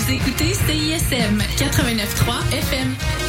Vous écoutez CISM 89.3 FM.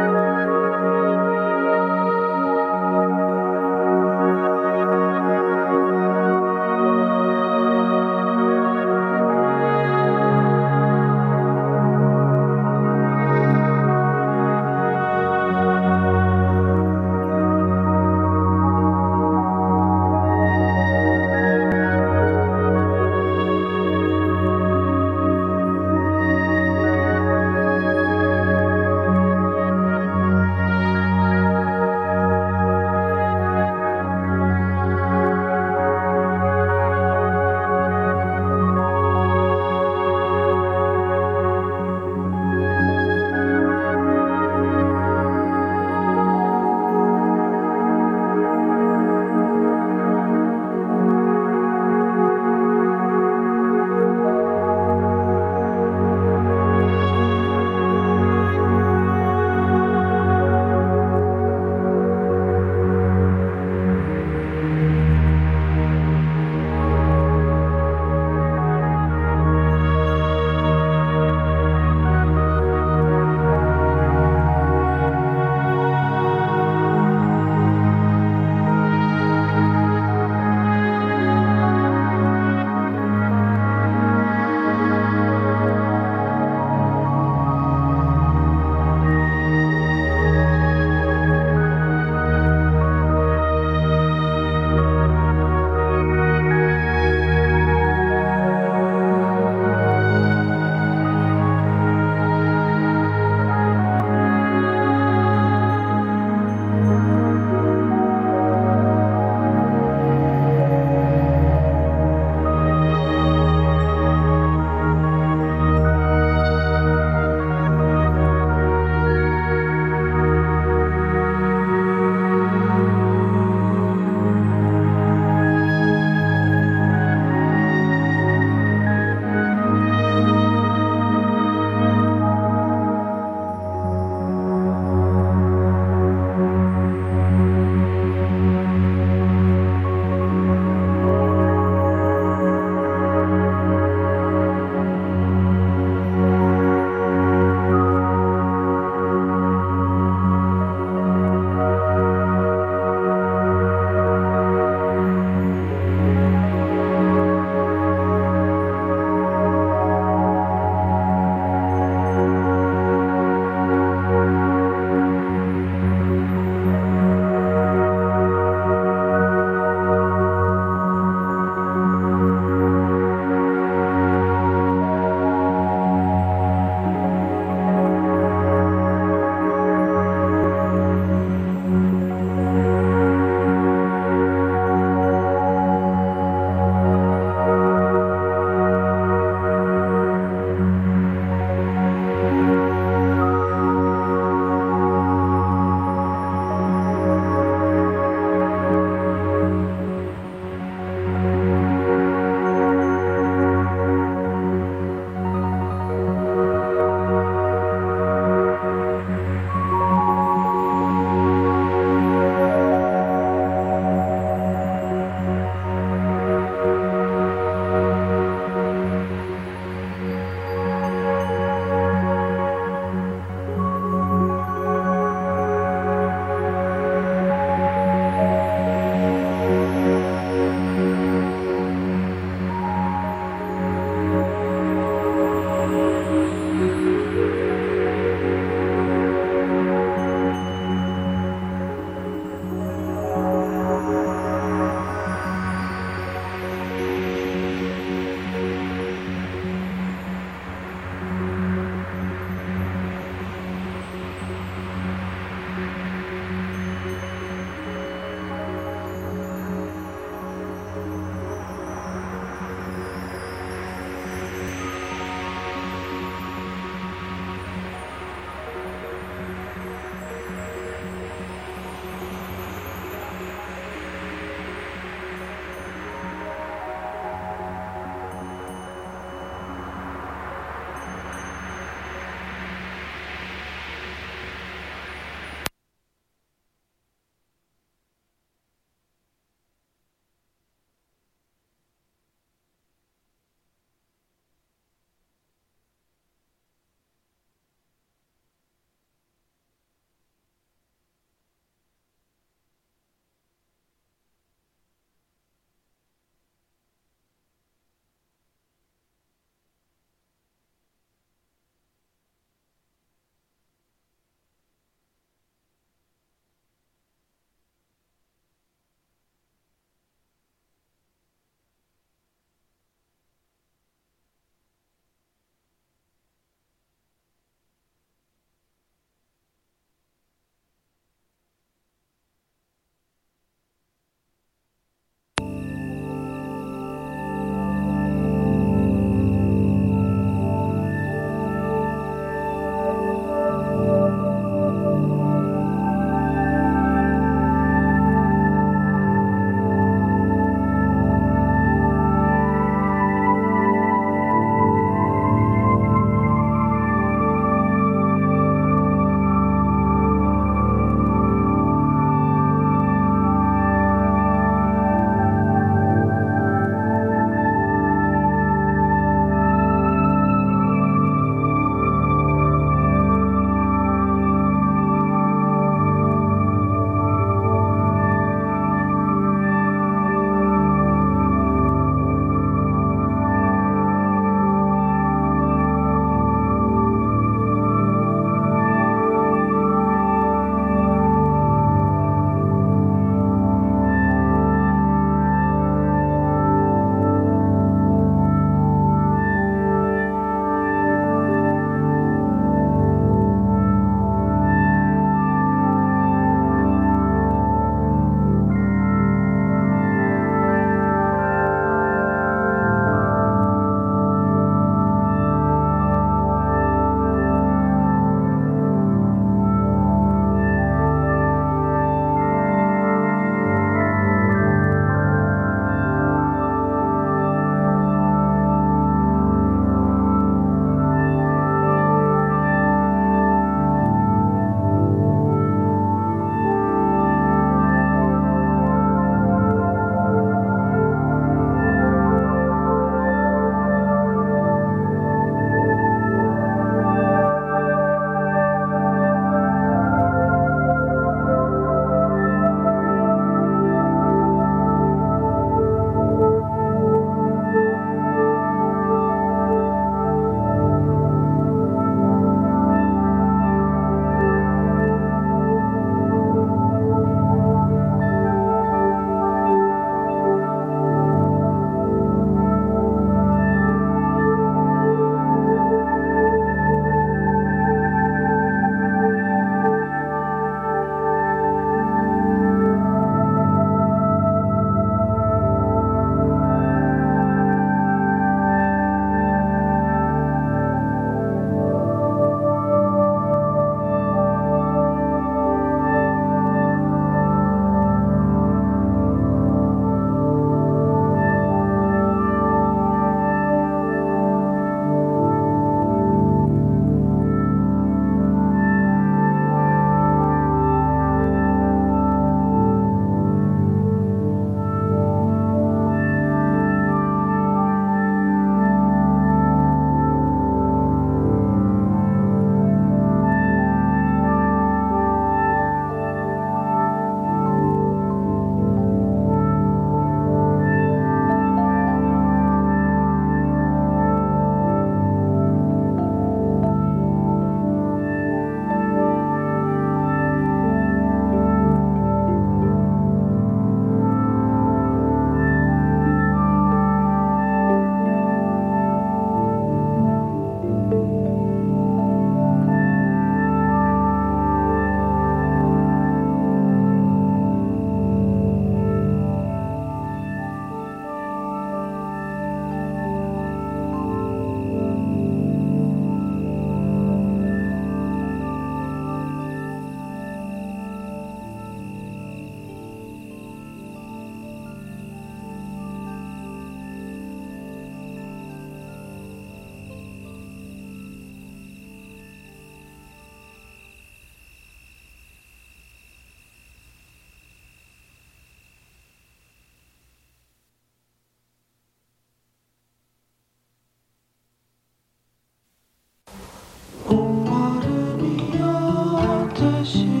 passion.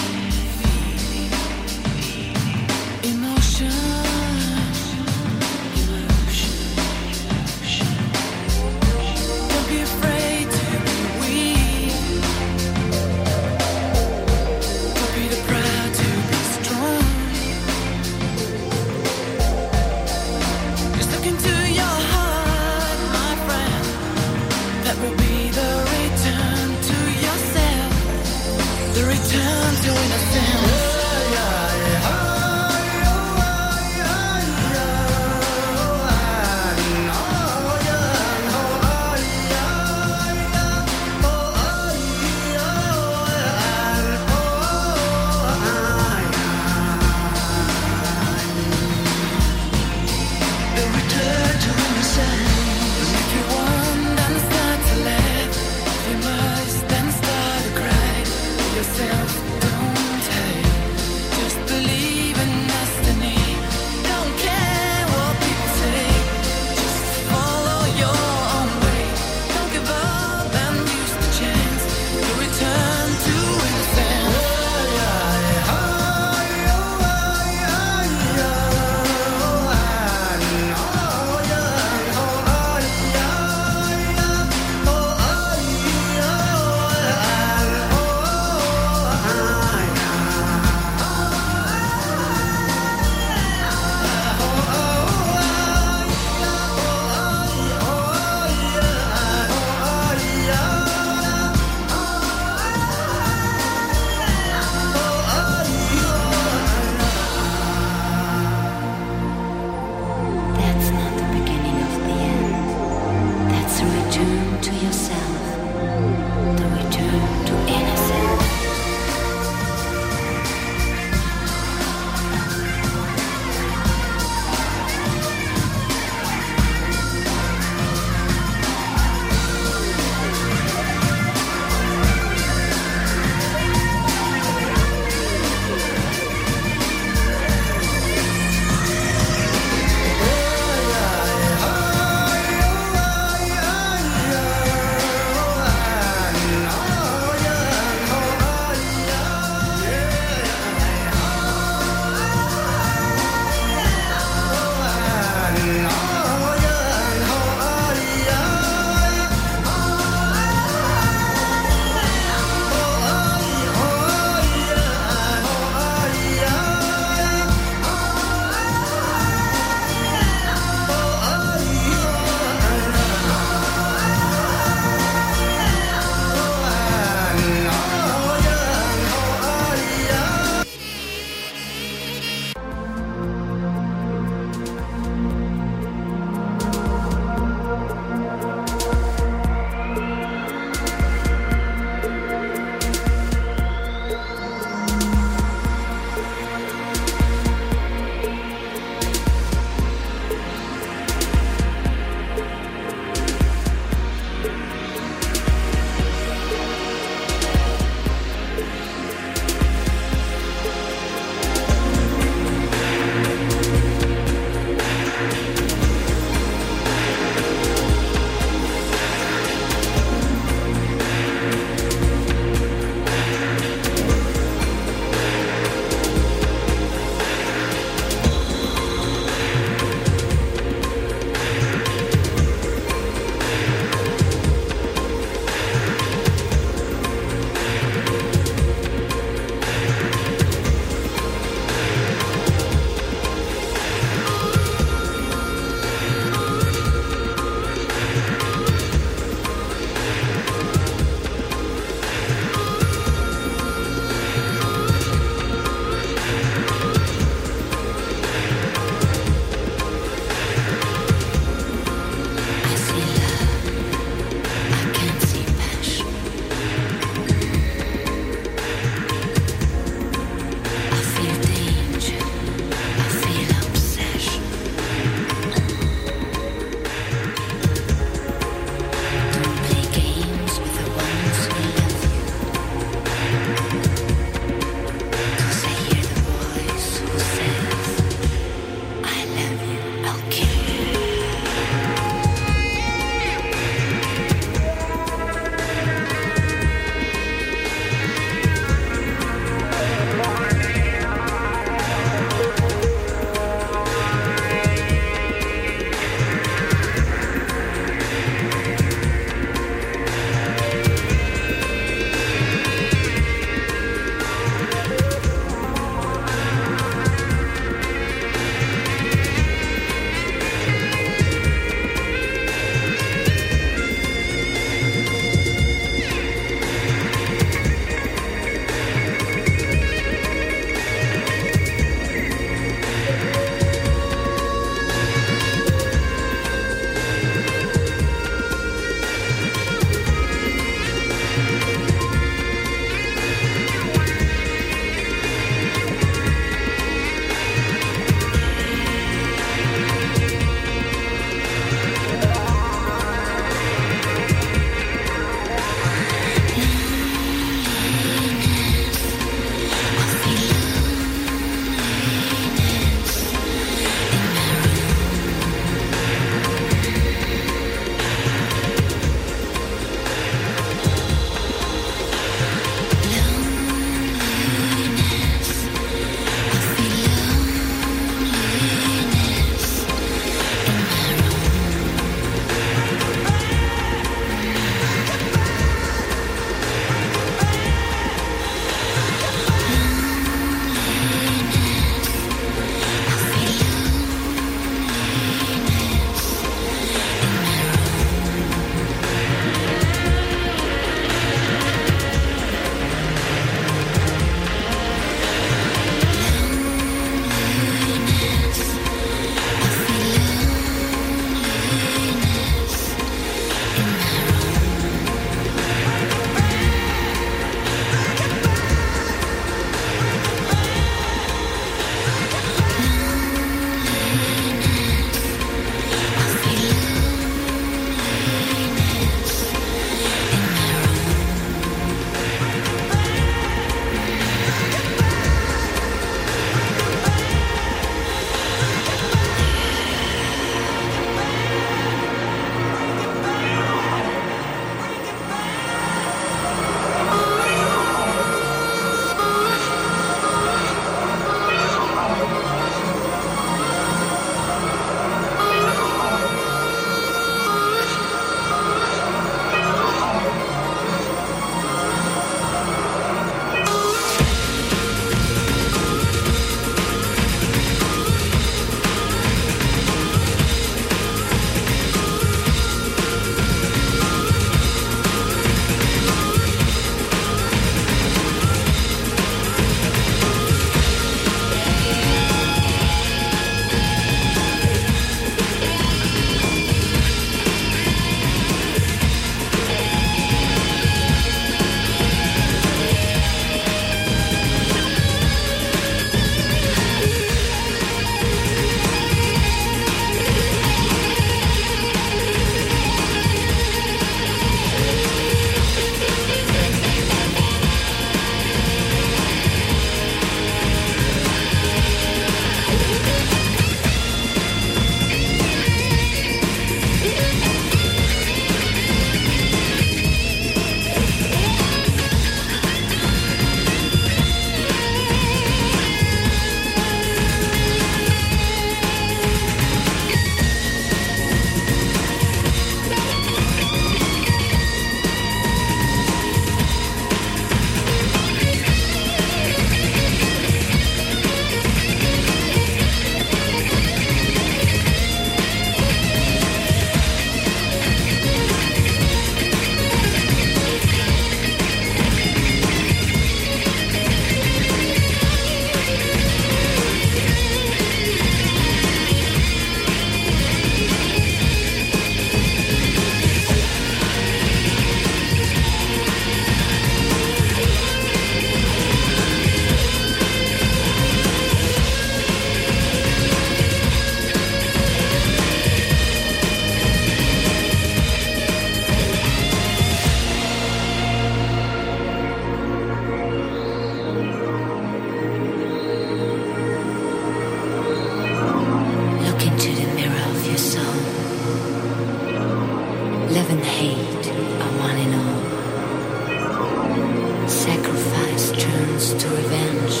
to revenge.